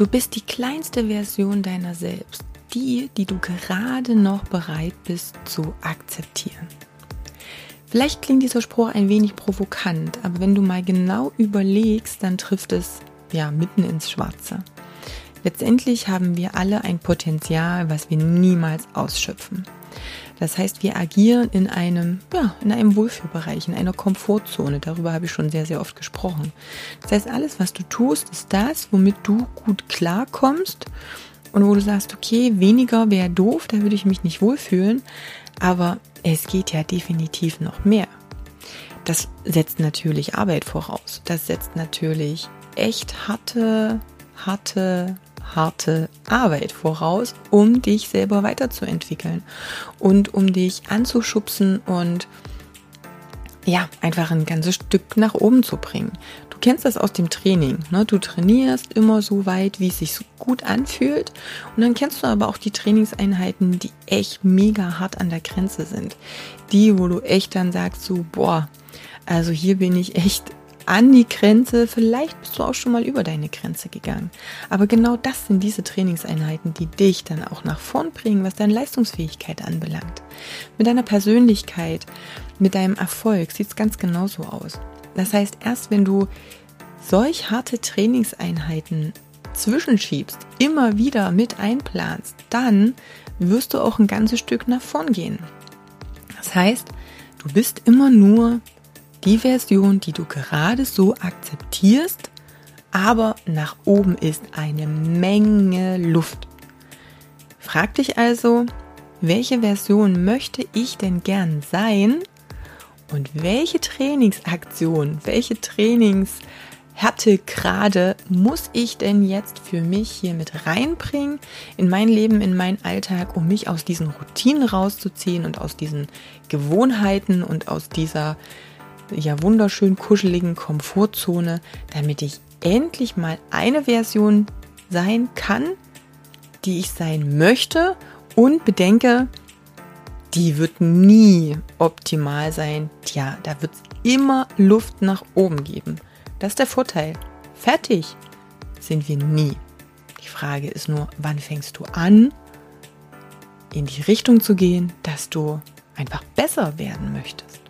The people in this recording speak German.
Du bist die kleinste Version deiner selbst, die, die du gerade noch bereit bist zu akzeptieren. Vielleicht klingt dieser Spruch ein wenig provokant, aber wenn du mal genau überlegst, dann trifft es ja mitten ins Schwarze. Letztendlich haben wir alle ein Potenzial, was wir niemals ausschöpfen. Das heißt, wir agieren in einem, ja, in einem Wohlfühlbereich, in einer Komfortzone. Darüber habe ich schon sehr, sehr oft gesprochen. Das heißt, alles, was du tust, ist das, womit du gut klarkommst und wo du sagst, okay, weniger wäre doof, da würde ich mich nicht wohlfühlen. Aber es geht ja definitiv noch mehr. Das setzt natürlich Arbeit voraus. Das setzt natürlich echt harte, harte harte Arbeit voraus, um dich selber weiterzuentwickeln und um dich anzuschubsen und ja, einfach ein ganzes Stück nach oben zu bringen. Du kennst das aus dem Training. Ne? Du trainierst immer so weit, wie es sich gut anfühlt. Und dann kennst du aber auch die Trainingseinheiten, die echt mega hart an der Grenze sind. Die, wo du echt dann sagst so, boah, also hier bin ich echt an die Grenze. Vielleicht bist du auch schon mal über deine Grenze gegangen. Aber genau das sind diese Trainingseinheiten, die dich dann auch nach vorn bringen, was deine Leistungsfähigkeit anbelangt. Mit deiner Persönlichkeit, mit deinem Erfolg sieht es ganz genauso aus. Das heißt, erst wenn du solch harte Trainingseinheiten zwischenschiebst, immer wieder mit einplanst, dann wirst du auch ein ganzes Stück nach vorn gehen. Das heißt, du bist immer nur die Version, die du gerade so akzeptierst, aber nach oben ist eine Menge Luft. Frag dich also, welche Version möchte ich denn gern sein und welche Trainingsaktion, welche Trainingshärtegrade muss ich denn jetzt für mich hier mit reinbringen in mein Leben, in meinen Alltag, um mich aus diesen Routinen rauszuziehen und aus diesen Gewohnheiten und aus dieser ja wunderschön kuscheligen Komfortzone, damit ich endlich mal eine Version sein kann, die ich sein möchte und bedenke, die wird nie optimal sein. Tja, da wird es immer Luft nach oben geben. Das ist der Vorteil. Fertig sind wir nie. Die Frage ist nur, wann fängst du an, in die Richtung zu gehen, dass du einfach besser werden möchtest.